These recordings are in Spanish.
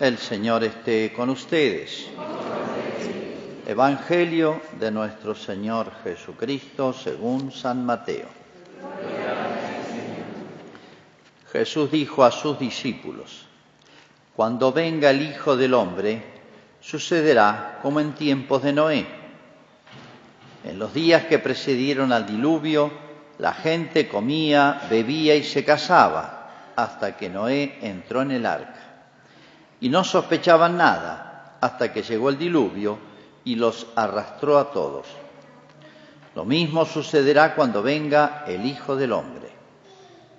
El Señor esté con ustedes. Evangelio de nuestro Señor Jesucristo según San Mateo. Jesús dijo a sus discípulos, Cuando venga el Hijo del Hombre, sucederá como en tiempos de Noé. En los días que precedieron al diluvio, la gente comía, bebía y se casaba hasta que Noé entró en el arca. Y no sospechaban nada hasta que llegó el diluvio y los arrastró a todos. Lo mismo sucederá cuando venga el Hijo del Hombre.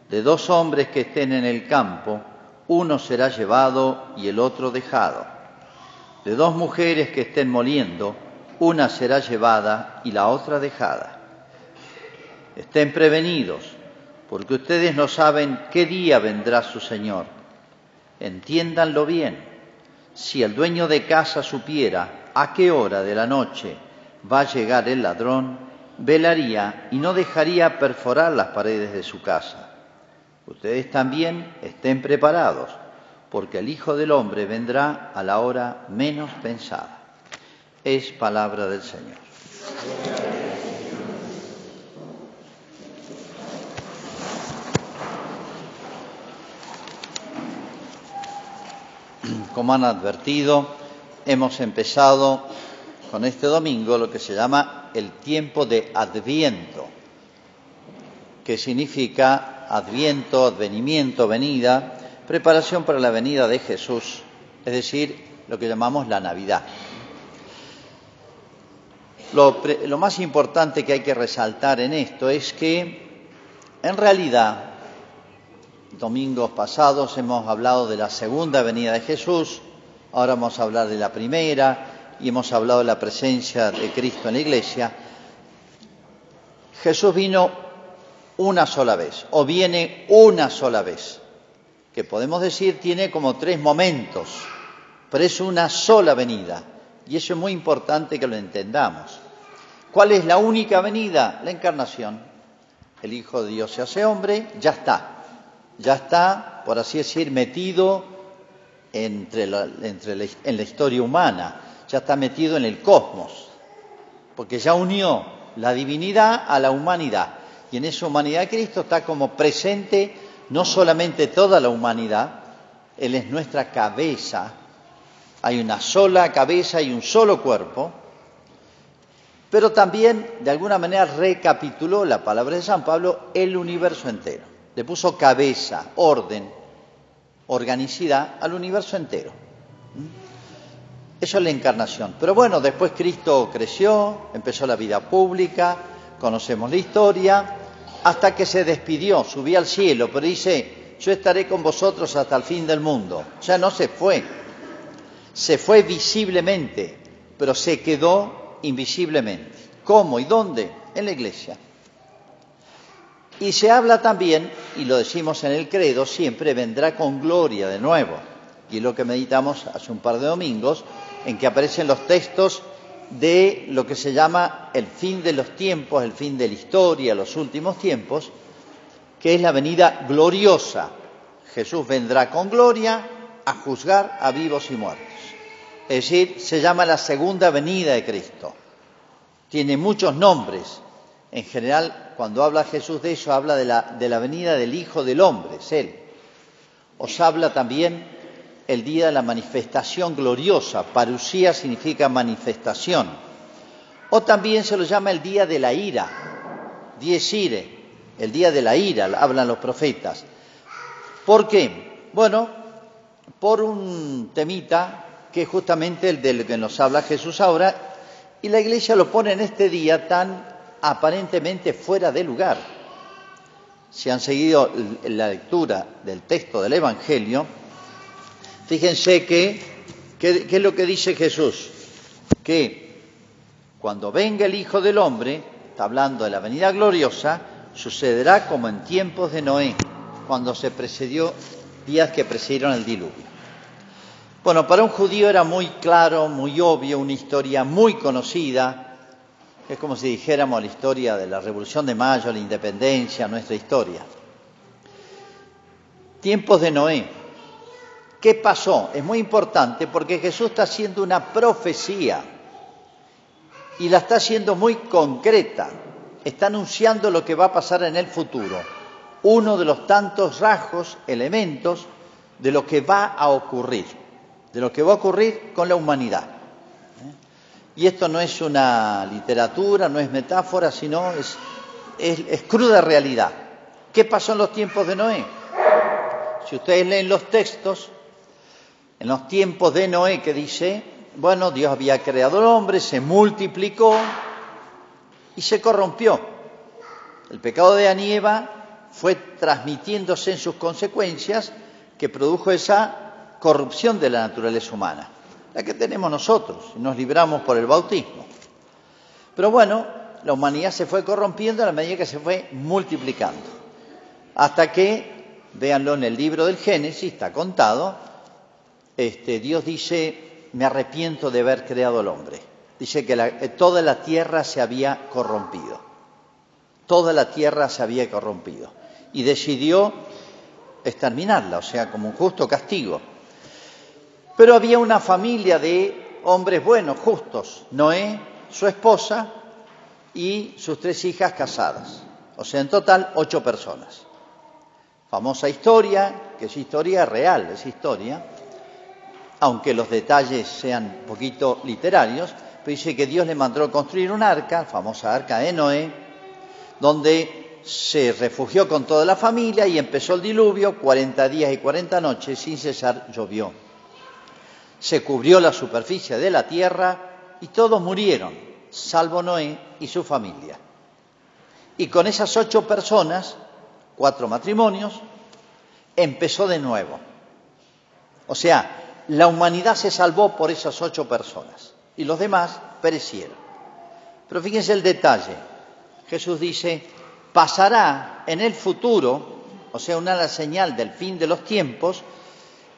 De dos hombres que estén en el campo, uno será llevado y el otro dejado. De dos mujeres que estén moliendo, una será llevada y la otra dejada. Estén prevenidos, porque ustedes no saben qué día vendrá su Señor. Entiéndanlo bien. Si el dueño de casa supiera a qué hora de la noche va a llegar el ladrón, velaría y no dejaría perforar las paredes de su casa. Ustedes también estén preparados, porque el Hijo del Hombre vendrá a la hora menos pensada. Es palabra del Señor. Como han advertido, hemos empezado con este domingo lo que se llama el tiempo de Adviento, que significa Adviento, advenimiento, venida, preparación para la venida de Jesús, es decir, lo que llamamos la Navidad. Lo, más importante que hay que resaltar en esto es que, en realidad, domingos pasados hemos hablado de la segunda venida de Jesús, ahora vamos a hablar de la primera y hemos hablado de la presencia de Cristo en la iglesia. Jesús vino una sola vez, o viene una sola vez, que podemos decir tiene como tres momentos, pero es una sola venida. Y eso es muy importante que lo entendamos. ¿Cuál es la única venida? La encarnación. El Hijo de Dios se hace hombre, ya está. Ya está, por así decir, metido entre la, en la historia humana, ya está metido en el cosmos, porque ya unió la divinidad a la humanidad. Y en esa humanidad Cristo está como presente no solamente toda la humanidad, Él es nuestra cabeza, hay una sola cabeza y un solo cuerpo, pero también de alguna manera recapituló la palabra de San Pablo el universo entero. Le puso cabeza, orden, organicidad al universo entero. Eso es la encarnación. Pero bueno, después Cristo creció, empezó la vida pública, conocemos la historia, hasta que se despidió, subió al cielo, pero dice, yo estaré con vosotros hasta el fin del mundo. Ya no se fue, se fue visiblemente, pero se quedó invisiblemente. ¿Cómo y dónde? En la iglesia. Y se habla también, y lo decimos en el credo, siempre vendrá con gloria de nuevo. Y es lo que meditamos hace un par de domingos, en que aparecen los textos de lo que se llama el fin de los tiempos, el fin de la historia, los últimos tiempos, que es la venida gloriosa. Jesús vendrá con gloria a juzgar a vivos y muertos. Es decir, se llama la segunda venida de Cristo. Tiene muchos nombres. En general, cuando habla Jesús de eso, habla de la, venida del Hijo del Hombre, es Él. Os habla también el día de la manifestación gloriosa. Parusía significa manifestación. O también se lo llama el día de la ira. Dies ire, el día de la ira, hablan los profetas. ¿Por qué? Bueno, por un temita que es justamente el del que nos habla Jesús ahora, y la Iglesia lo pone en este día tan aparentemente fuera de lugar. Si han seguido la lectura del texto del Evangelio, fíjense que, ¿qué es lo que dice Jesús? Que cuando venga el Hijo del Hombre, está hablando de la venida gloriosa, sucederá como en tiempos de Noé, cuando se precedió días que precedieron el diluvio. Bueno, para un judío era muy claro, muy obvio, una historia muy conocida. Es como si dijéramos la historia de la Revolución de Mayo, la independencia, nuestra historia. Tiempos de Noé. ¿Qué pasó? Es muy importante porque Jesús está haciendo una profecía y la está haciendo muy concreta. Está anunciando lo que va a pasar en el futuro. Uno de los tantos rasgos, elementos de lo que va a ocurrir, de lo que va a ocurrir con la humanidad. Y esto no es una literatura, no es metáfora, sino es, cruda realidad. ¿Qué pasó en los tiempos de Noé? Si ustedes leen los textos, en los tiempos de Noé que dice, bueno, Dios había creado al hombre, se multiplicó y se corrompió. El pecado de Anieva fue transmitiéndose en sus consecuencias que produjo esa corrupción de la naturaleza humana, la que tenemos nosotros, y nos libramos por el bautismo. Pero bueno, la humanidad se fue corrompiendo a la medida que se fue multiplicando, hasta que, véanlo en el libro del Génesis, está contado, este, Dios dice, me arrepiento de haber creado al hombre. Dice que eh, toda la tierra se había corrompido. Toda la tierra se había corrompido. Y decidió exterminarla, o sea, como un justo castigo. Pero había una familia de hombres buenos, justos. Noé, su esposa y sus tres hijas casadas. O sea, en total, ocho personas. Famosa historia, que es historia real, es historia, aunque los detalles sean poquito literarios, pero dice que Dios le mandó construir un arca, la famosa arca de Noé, donde se refugió con toda la familia y empezó el diluvio, 40 días y 40 noches sin cesar llovió. Se cubrió la superficie de la tierra y todos murieron, salvo Noé y su familia. Y con esas ocho personas, cuatro matrimonios, empezó de nuevo. O sea, la humanidad se salvó por esas ocho personas y los demás perecieron. Pero fíjense el detalle. Jesús dice, pasará en el futuro, o sea, una señal del fin de los tiempos,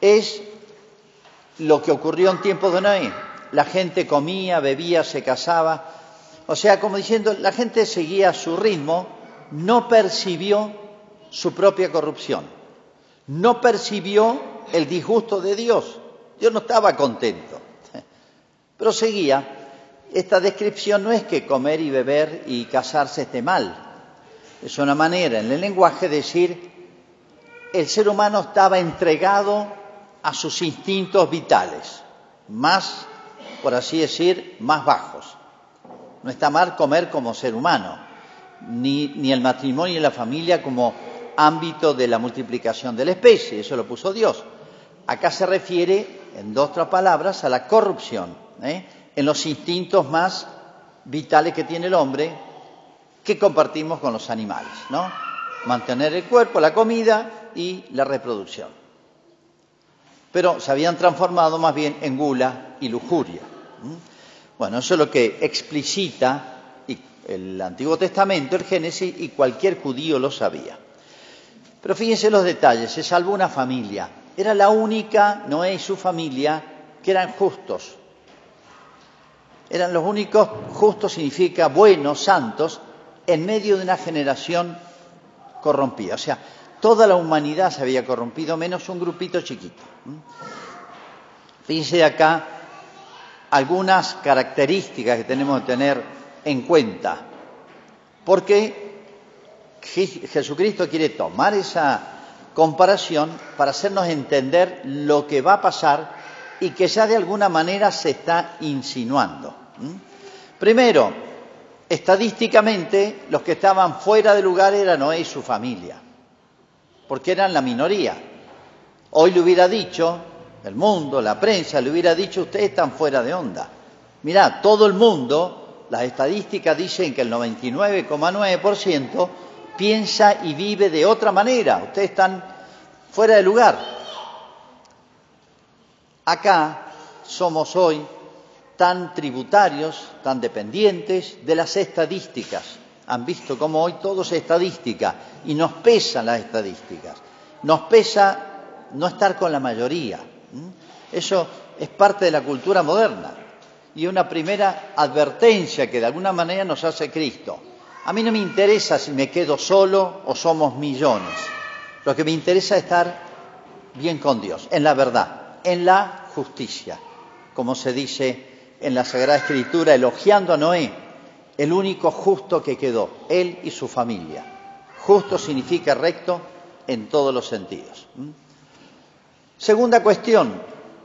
es lo que ocurrió en tiempos de Noé. La gente comía, bebía, se casaba. O sea, como diciendo, la gente seguía su ritmo, no percibió su propia corrupción, no percibió el disgusto de Dios. Yo no estaba contento. Pero seguía. Esta descripción no es que comer y beber y casarse esté mal. Es una manera en el lenguaje de decir el ser humano estaba entregado a sus instintos vitales, más, por así decir, más bajos. No está mal comer como ser humano, ni, ni el matrimonio y la familia como ámbito de la multiplicación de la especie, eso lo puso Dios. Acá se refiere en dos otras palabras, a la corrupción, ¿eh? en los instintos más vitales que tiene el hombre que compartimos con los animales, ¿no? Mantener el cuerpo, la comida y la reproducción. Pero se habían transformado más bien en gula y lujuria. Bueno, eso es lo que explicita el Antiguo Testamento, el Génesis, y cualquier judío lo sabía. Pero fíjense los detalles, se salvó una familia, era la única, Noé y su familia, que eran justos. Eran los únicos, justos significa buenos, santos, en medio de una generación corrompida. O sea, toda la humanidad se había corrompido, menos un grupito chiquito. Fíjense acá algunas características que tenemos que tener en cuenta, porque Jesucristo quiere tomar esa comparación para hacernos entender lo que va a pasar y que ya de alguna manera se está insinuando. Primero, estadísticamente, los que estaban fuera de lugar eran Noé y su familia, porque eran la minoría. Hoy le hubiera dicho, el mundo, la prensa, le hubiera dicho, ustedes están fuera de onda. Mirá, todo el mundo, las estadísticas dicen que el 99,9% piensa y vive de otra manera. Ustedes están fuera de lugar. Acá somos hoy tan tributarios, tan dependientes de las estadísticas. Han visto cómo hoy todo es estadística y nos pesan las estadísticas. Nos pesa no estar con la mayoría. Eso es parte de la cultura moderna y una primera advertencia que de alguna manera nos hace Cristo. A mí no me interesa si me quedo solo o somos millones. Lo que me interesa es estar bien con Dios, en la verdad, en la justicia, como se dice en la Sagrada Escritura, elogiando a Noé, el único justo que quedó, él y su familia. Justo significa recto en todos los sentidos. Segunda cuestión,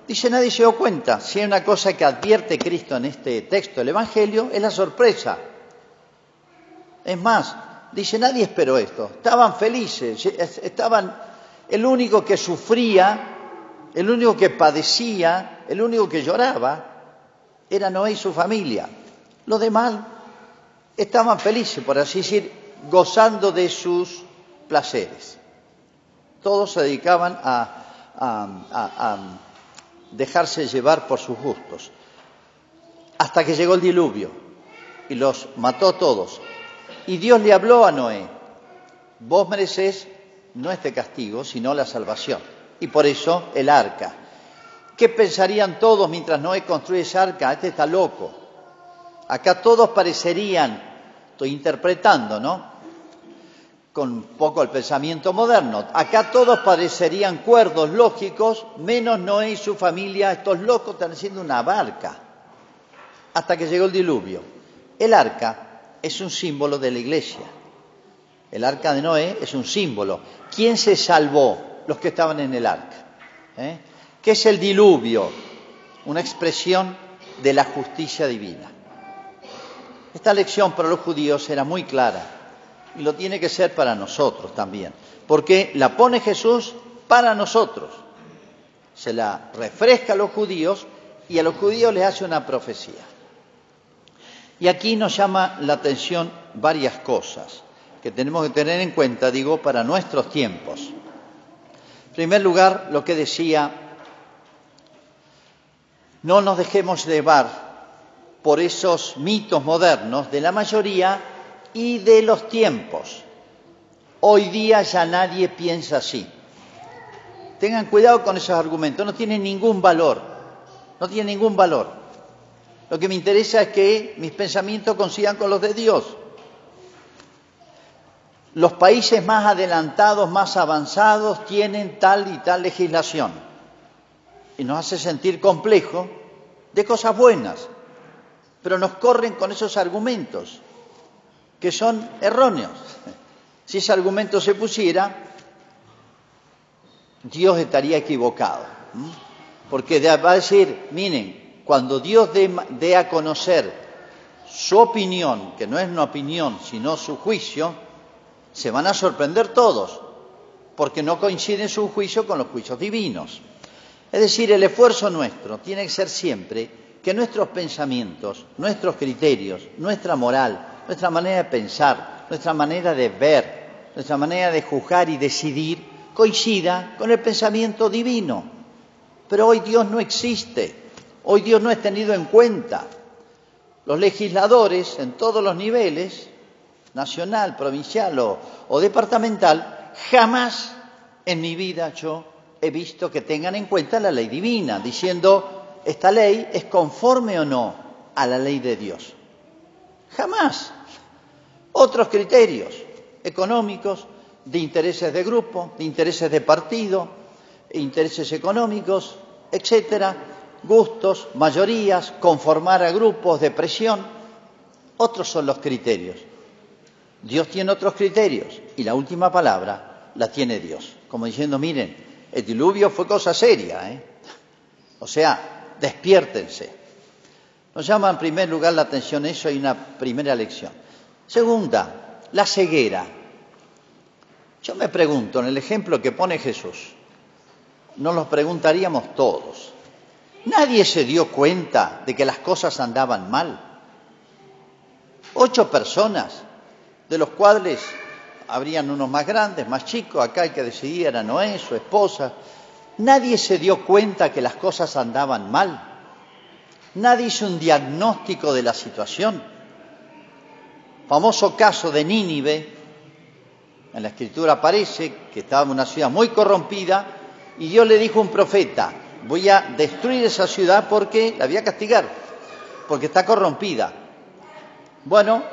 dice nadie se dio cuenta, si hay una cosa que advierte Cristo en este texto del Evangelio, es la sorpresa. Es más, dice nadie esperó esto, estaban felices, estaban, el único que sufría, el único que padecía, el único que lloraba, era Noé y su familia. Los demás estaban felices, por así decir, gozando de sus placeres. Todos se dedicaban a, dejarse llevar por sus gustos. Hasta que llegó el diluvio y los mató todos. Y Dios le habló a Noé, vos mereces no este castigo, sino la salvación. Y por eso el arca. ¿Qué pensarían todos mientras Noé construye esa arca? Este está loco. Acá todos parecerían, estoy interpretando, ¿no? Con un poco el pensamiento moderno. Acá todos parecerían cuerdos, lógicos, menos Noé y su familia. Estos locos están haciendo una barca. Hasta que llegó el diluvio. El arca es un símbolo de la iglesia. El arca de Noé es un símbolo. ¿Quién se salvó? Los que estaban en el arca. ¿Eh? ¿Qué es el diluvio? Una expresión de la justicia divina. Esta lección para los judíos era muy clara y lo tiene que ser para nosotros también, porque la pone Jesús para nosotros. Se la refresca a los judíos y a los judíos les hace una profecía. Y aquí nos llama la atención varias cosas que tenemos que tener en cuenta, digo, para nuestros tiempos. En primer lugar, lo que decía, no nos dejemos llevar por esos mitos modernos de la mayoría y de los tiempos. Hoy día ya nadie piensa así. Tengan cuidado con esos argumentos, no tienen ningún valor, no tienen ningún valor. Lo que me interesa es que mis pensamientos coincidan con los de Dios. Los países más adelantados, más avanzados, tienen tal y tal legislación. Y nos hace sentir complejo de cosas buenas pero nos corren con esos argumentos que son erróneos. Si ese argumento se pusiera, Dios estaría equivocado. Porque va a decir, miren, cuando Dios dé, a conocer su opinión, que no es una opinión, sino su juicio, se van a sorprender todos, porque no coincide su juicio con los juicios divinos. Es decir, el esfuerzo nuestro tiene que ser siempre que nuestros pensamientos, nuestros criterios, nuestra moral, nuestra manera de pensar, nuestra manera de ver, nuestra manera de juzgar y decidir coincida con el pensamiento divino. Pero hoy Dios no existe, hoy Dios no es tenido en cuenta. Los legisladores en todos los niveles, nacional, provincial o, o departamental, jamás en mi vida yo he visto que tengan en cuenta la ley divina, diciendo esta ley es conforme o no a la ley de Dios. Jamás. Otros criterios económicos, de intereses de grupo, de intereses de partido, intereses económicos, etcétera, gustos, mayorías, conformar a grupos de presión. Otros son los criterios. Dios tiene otros criterios y la última palabra la tiene Dios. Como diciendo, miren, el diluvio fue cosa seria. ¿eh? O sea, despiértense. Nos llama en primer lugar la atención eso y una primera lección. Segunda, la ceguera. Yo me pregunto, en el ejemplo que pone Jesús, nos lo preguntaríamos todos. Nadie se dio cuenta de que las cosas andaban mal. Ocho personas, de los cuales habrían unos más grandes, más chicos, acá hay que decidir era Noé, su esposa, Nadie se dio cuenta que las cosas andaban mal. Nadie hizo un diagnóstico de la situación. Famoso caso de Nínive, en la escritura aparece que estaba en una ciudad muy corrompida y Dios le dijo a un profeta, voy a destruir esa ciudad porque la voy a castigar, porque está corrompida. Bueno,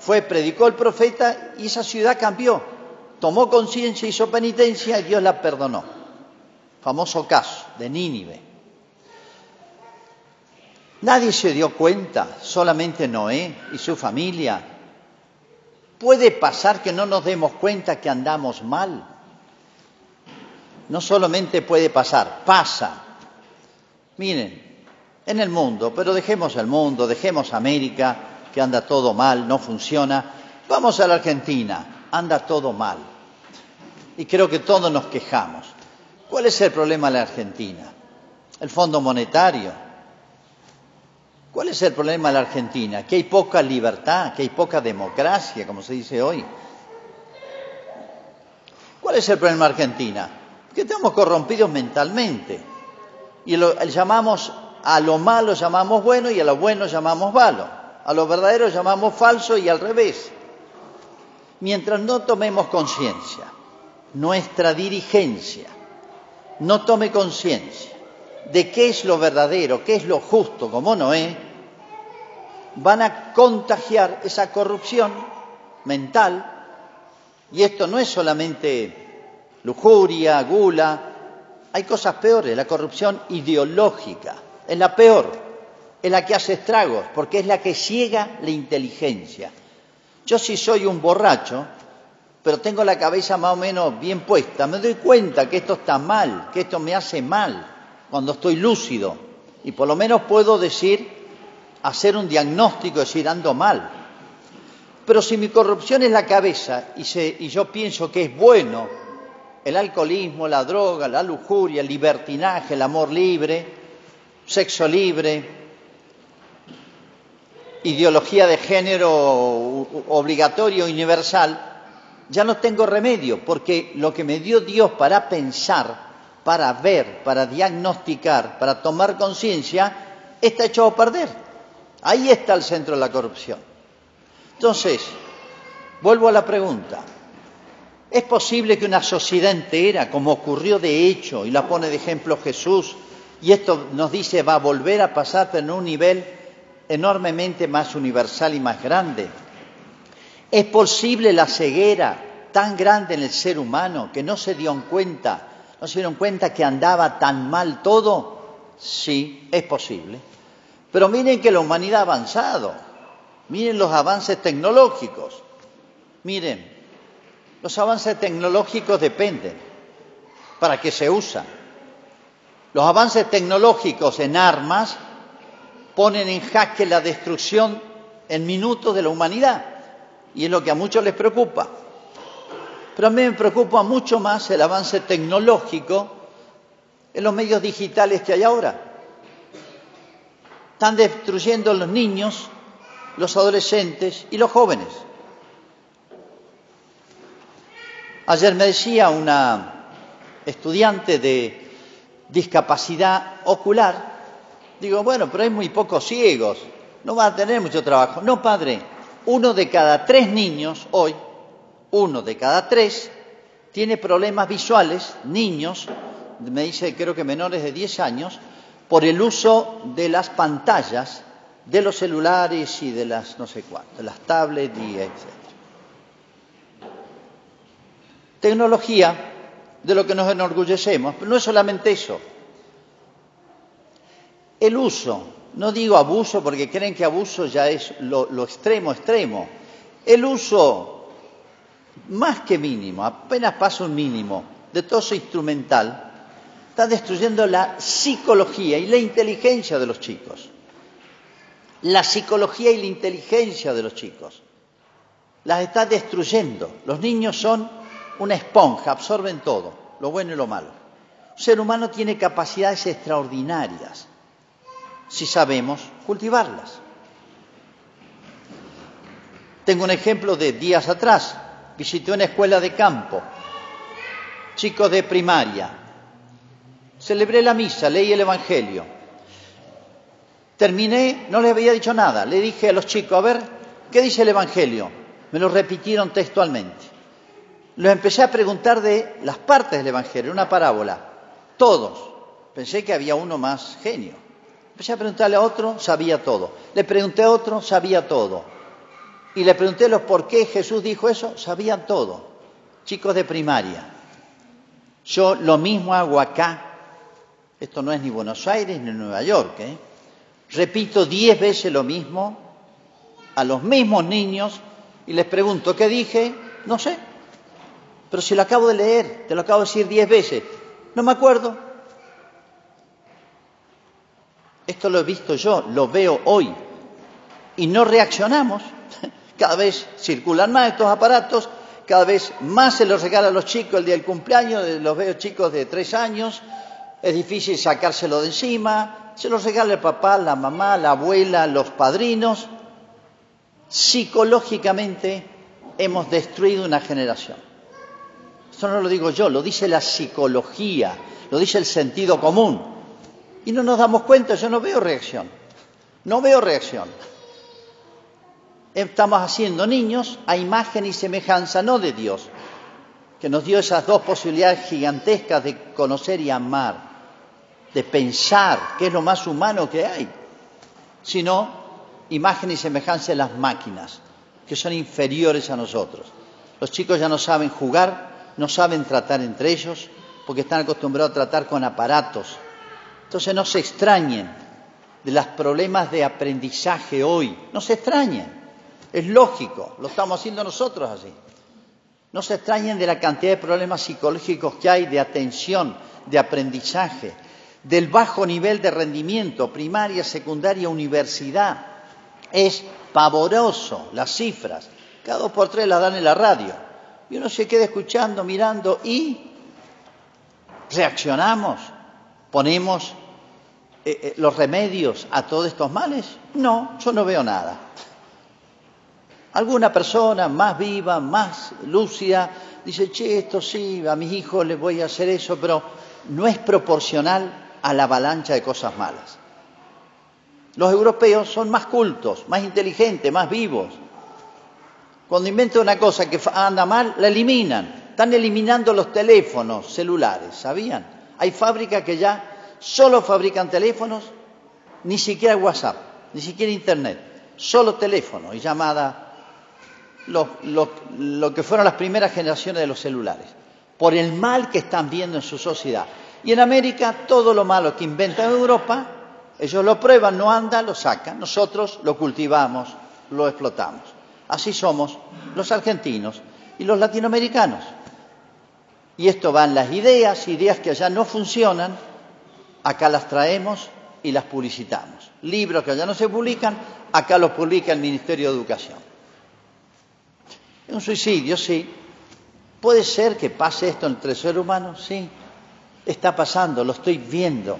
fue, predicó el profeta y esa ciudad cambió. Tomó conciencia, hizo penitencia y Dios la perdonó. Famoso caso de Nínive. Nadie se dio cuenta, solamente Noé y su familia. Puede pasar que no nos demos cuenta que andamos mal. No solamente puede pasar, pasa. Miren, en el mundo, pero dejemos el mundo, dejemos América, que anda todo mal, no funciona. Vamos a la Argentina, anda todo mal. Y creo que todos nos quejamos. ¿Cuál es el problema de la Argentina? El Fondo Monetario, ¿Cuál es el problema de la Argentina? Que hay poca libertad, que hay poca democracia, como se dice hoy. ¿Cuál es el problema de Argentina? Que estamos corrompidos mentalmente. Y lo, llamamos a lo malo llamamos bueno y a lo bueno llamamos malo. A lo verdadero llamamos falso y al revés. Mientras no tomemos conciencia, nuestra dirigencia no tome conciencia de qué es lo verdadero, qué es lo justo, como Noé, van a contagiar esa corrupción mental. Y esto no es solamente lujuria, gula, hay cosas peores, la corrupción ideológica es la peor, es la que hace estragos, porque es la que ciega la inteligencia. Yo si soy un borracho, pero tengo la cabeza más o menos bien puesta, me doy cuenta que esto está mal, que esto me hace mal cuando estoy lúcido y por lo menos puedo decir, hacer un diagnóstico, decir, ando mal. Pero si mi corrupción es la cabeza y, y yo pienso que es bueno el alcoholismo, la droga, la lujuria, el libertinaje, el amor libre, sexo libre, ideología de género obligatorio, universal, ya no tengo remedio, porque lo que me dio Dios para pensar para ver, para diagnosticar, para tomar conciencia, está hecho a perder. Ahí está el centro de la corrupción. Entonces, vuelvo a la pregunta. ¿Es posible que una sociedad entera, como ocurrió de hecho, y la pone de ejemplo Jesús, y esto nos dice va a volver a pasar en un nivel enormemente más universal y más grande? ¿Es posible la ceguera tan grande en el ser humano que no se dio cuenta ¿No se dieron cuenta que andaba tan mal todo? Sí, es posible. Pero miren que la humanidad ha avanzado. Miren los avances tecnológicos. Miren, los avances tecnológicos dependen. ¿Para qué se usan? Los avances tecnológicos en armas ponen en jaque la destrucción en minutos de la humanidad. Y es lo que a muchos les preocupa. Pero a mí me preocupa mucho más el avance tecnológico en los medios digitales que hay ahora. Están destruyendo los niños, los adolescentes y los jóvenes. Ayer me decía una estudiante de discapacidad ocular, digo, bueno, pero hay muy pocos ciegos, no va a tener mucho trabajo. No, padre, uno de cada tres niños hoy uno de cada tres tiene problemas visuales, niños, me dice creo que menores de 10 años, por el uso de las pantallas de los celulares y de las no sé cuántas, de las tablets y etc. Tecnología de lo que nos enorgullecemos, pero no es solamente eso. El uso, no digo abuso porque creen que abuso ya es lo, lo extremo, extremo. El uso más que mínimo, apenas pasa un mínimo de todo eso instrumental, está destruyendo la psicología y la inteligencia de los chicos. La psicología y la inteligencia de los chicos. Las está destruyendo. Los niños son una esponja, absorben todo, lo bueno y lo malo. Un ser humano tiene capacidades extraordinarias si sabemos cultivarlas. Tengo un ejemplo de días atrás visité una escuela de campo, chicos de primaria, celebré la misa, leí el Evangelio. Terminé, no les había dicho nada, le dije a los chicos, a ver, ¿qué dice el Evangelio? Me lo repitieron textualmente. Les empecé a preguntar de las partes del Evangelio, una parábola, todos. Pensé que había uno más genio. Empecé a preguntarle a otro, sabía todo. Le pregunté a otro, sabía todo y le pregunté los por qué Jesús dijo eso, sabían todo, chicos de primaria. Yo lo mismo hago acá Esto no es ni Buenos Aires ni Nueva York. ¿eh? Repito diez veces lo mismo a los mismos niños y les pregunto, ¿qué dije? No sé. Pero si lo acabo de leer, te lo acabo de decir diez veces, no me acuerdo. Esto lo he visto yo, lo veo hoy. Y no reaccionamos. Cada vez circulan más estos aparatos, cada vez más se los regala a los chicos el día del cumpleaños, los veo chicos de tres años, es difícil sacárselo de encima, se los regala el papá, la mamá, la abuela, los padrinos. Psicológicamente hemos destruido una generación. Esto no lo digo yo, lo dice la psicología, lo dice el sentido común. Y no nos damos cuenta, yo no veo reacción. No veo reacción. Estamos haciendo niños a imagen y semejanza no de Dios, que nos dio esas dos posibilidades gigantescas de conocer y amar, de pensar, que es lo más humano que hay, sino imagen y semejanza de las máquinas, que son inferiores a nosotros. Los chicos ya no saben jugar, no saben tratar entre ellos, porque están acostumbrados a tratar con aparatos. Entonces no se extrañen de los problemas de aprendizaje hoy, no se extrañen. Es lógico, lo estamos haciendo nosotros así. No se extrañen de la cantidad de problemas psicológicos que hay de atención, de aprendizaje, del bajo nivel de rendimiento, primaria, secundaria, universidad. Es pavoroso las cifras. Cada dos por tres las dan en la radio. Y uno se queda escuchando, mirando y reaccionamos, ponemos eh, eh, los remedios a todos estos males. No, yo no veo nada. Alguna persona más viva, más lúcida, dice, che, esto sí, a mis hijos les voy a hacer eso, pero no es proporcional a la avalancha de cosas malas. Los europeos son más cultos, más inteligentes, más vivos. Cuando inventan una cosa que anda mal, la eliminan. Están eliminando los teléfonos celulares, ¿sabían? Hay fábricas que ya solo fabrican teléfonos, ni siquiera WhatsApp, ni siquiera Internet, solo teléfono y llamada lo, que fueron las primeras generaciones de los celulares, por el mal que están viendo en su sociedad. Y en América todo lo malo que inventan en Europa, ellos lo prueban, no anda, lo sacan, nosotros lo cultivamos, lo explotamos. Así somos los argentinos y los latinoamericanos. Y esto van las ideas, ideas que allá no funcionan, acá las traemos y las publicitamos. Libros que allá no se publican, acá los publica el Ministerio de Educación. Un suicidio, sí. ¿Puede ser que pase esto entre seres humanos? Sí. Está pasando, lo estoy viendo.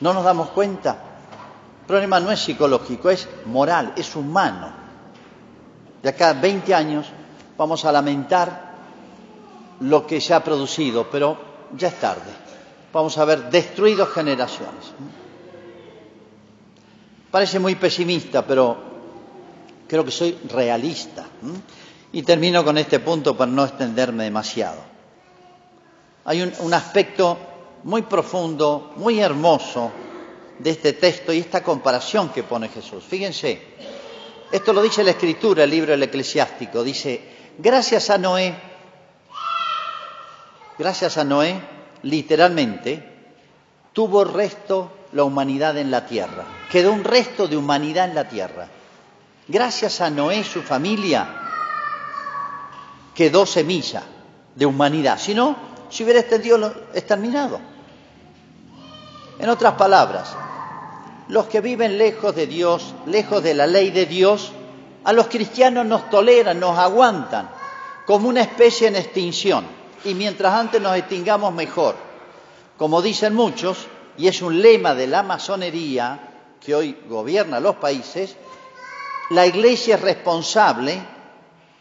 ¿No nos damos cuenta? El problema no es psicológico, es moral, es humano. De acá a 20 años vamos a lamentar lo que se ha producido, pero ya es tarde. Vamos a ver destruido generaciones. Parece muy pesimista, pero creo que soy realista. Y termino con este punto para no extenderme demasiado. Hay un, aspecto muy profundo, muy hermoso de este texto y esta comparación que pone Jesús. Fíjense, esto lo dice la Escritura, el libro del Eclesiástico. Dice, gracias a Noé, gracias a Noé, literalmente, tuvo resto la humanidad en la tierra. Quedó un resto de humanidad en la tierra. Gracias a Noé, su familia, quedó semilla de humanidad. Si no, si hubiera exterminado. En otras palabras, los que viven lejos de Dios, lejos de la ley de Dios, a los cristianos nos toleran, nos aguantan como una especie en extinción. Y mientras antes nos extingamos mejor. Como dicen muchos, y es un lema de la masonería que hoy gobierna los países, la iglesia es responsable,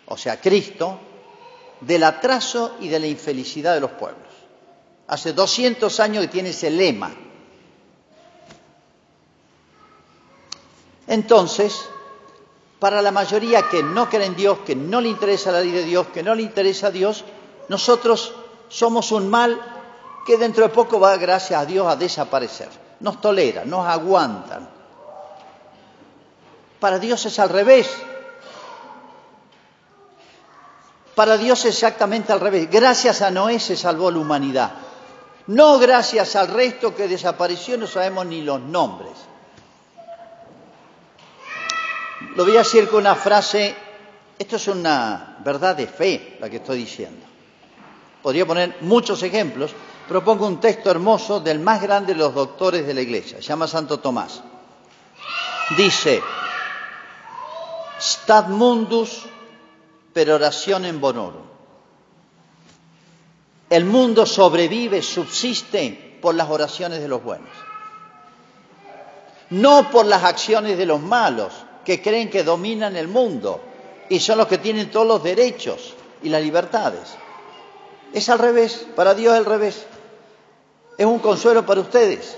o sea, Cristo, del atraso y de la infelicidad de los pueblos. Hace 200 años que tiene ese lema. Entonces, para la mayoría que no cree en Dios, que no le interesa la ley de Dios, que no le interesa a Dios, nosotros somos un mal que dentro de poco va, gracias a Dios, a desaparecer. Nos tolera, nos aguantan. Para Dios es al revés. Para Dios exactamente al revés. Gracias a Noé se salvó la humanidad. No gracias al resto que desapareció, no sabemos ni los nombres. Lo voy a decir con una frase, esto es una verdad de fe, la que estoy diciendo. Podría poner muchos ejemplos, pero pongo un texto hermoso del más grande de los doctores de la Iglesia, se llama Santo Tomás. Dice, Stat mundus per en bonorum. El mundo sobrevive, subsiste por las oraciones de los buenos. No por las acciones de los malos, que creen que dominan el mundo y son los que tienen todos los derechos y las libertades. Es al revés, para Dios es al revés. Es un consuelo para ustedes,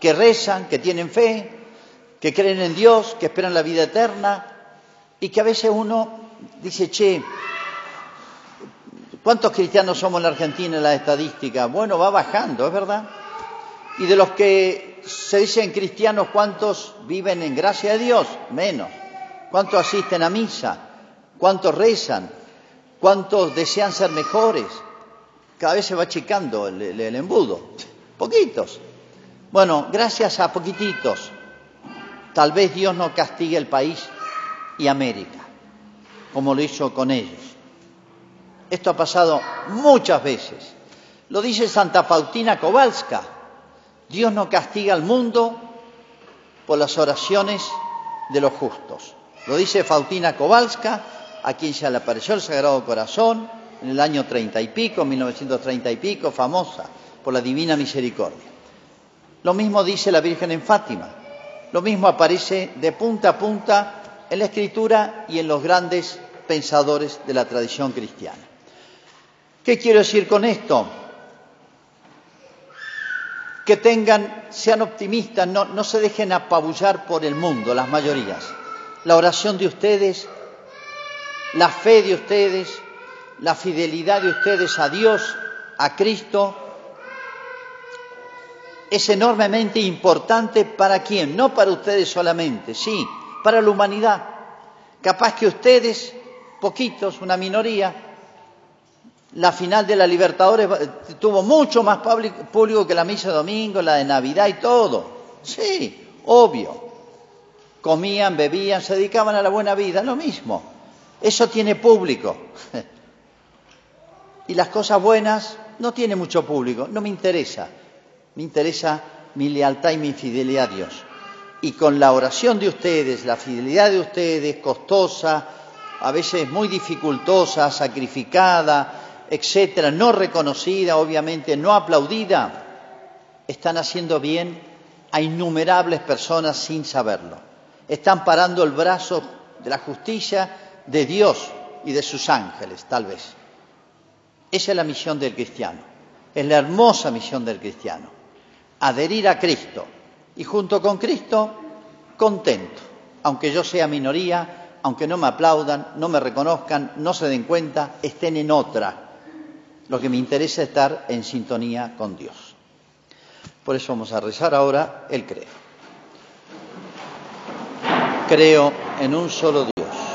que rezan, que tienen fe, que creen en Dios, que esperan la vida eterna y que a veces uno dice, che, ¿cuántos cristianos somos en la Argentina en la estadística? Bueno, va bajando, es verdad. Y de los que se dicen cristianos, ¿cuántos viven en gracia de Dios? Menos. ¿Cuántos asisten a misa? ¿Cuántos rezan? ¿Cuántos desean ser mejores? Cada vez se va achicando el, el embudo. Poquitos. Bueno, gracias a poquititos. Tal vez Dios no castigue el país y América, como lo hizo con ellos. Esto ha pasado muchas veces. Lo dice Santa Pautina Kowalska. Dios no castiga al mundo por las oraciones de los justos. Lo dice Fautina Kowalska, a quien se le apareció el Sagrado Corazón en el año treinta y pico, 1930 y pico, famosa por la Divina Misericordia. Lo mismo dice la Virgen en Fátima. Lo mismo aparece de punta a punta en la escritura y en los grandes pensadores de la tradición cristiana. ¿Qué quiero decir con esto? Que tengan, sean optimistas, no, no se dejen apabullar por el mundo, las mayorías. La oración de ustedes, la fe de ustedes, la fidelidad de ustedes a Dios, a Cristo, es enormemente importante para quién, no para ustedes solamente, sí, para la humanidad. Capaz que ustedes, poquitos, una minoría, la final de la Libertadores tuvo mucho más público que la misa de domingo, la de Navidad y todo. Sí, obvio. Comían, bebían, se dedicaban a la buena vida, lo mismo. Eso tiene público. Y las cosas buenas no tienen mucho público, no me interesa. Me interesa mi lealtad y mi fidelidad a Dios y con la oración de ustedes, la fidelidad de ustedes, costosa, a veces muy dificultosa, sacrificada, etcétera, no reconocida, obviamente, no aplaudida, están haciendo bien a innumerables personas sin saberlo. Están parando el brazo de la justicia de Dios y de sus ángeles, tal vez. Esa es la misión del cristiano. Es la hermosa misión del cristiano. Adherir a Cristo y junto con Cristo contento, aunque yo sea minoría, aunque no me aplaudan, no me reconozcan, no se den cuenta, estén en otra. Lo que me interesa es estar en sintonía con Dios. Por eso vamos a rezar ahora el creo. Creo en un solo Dios.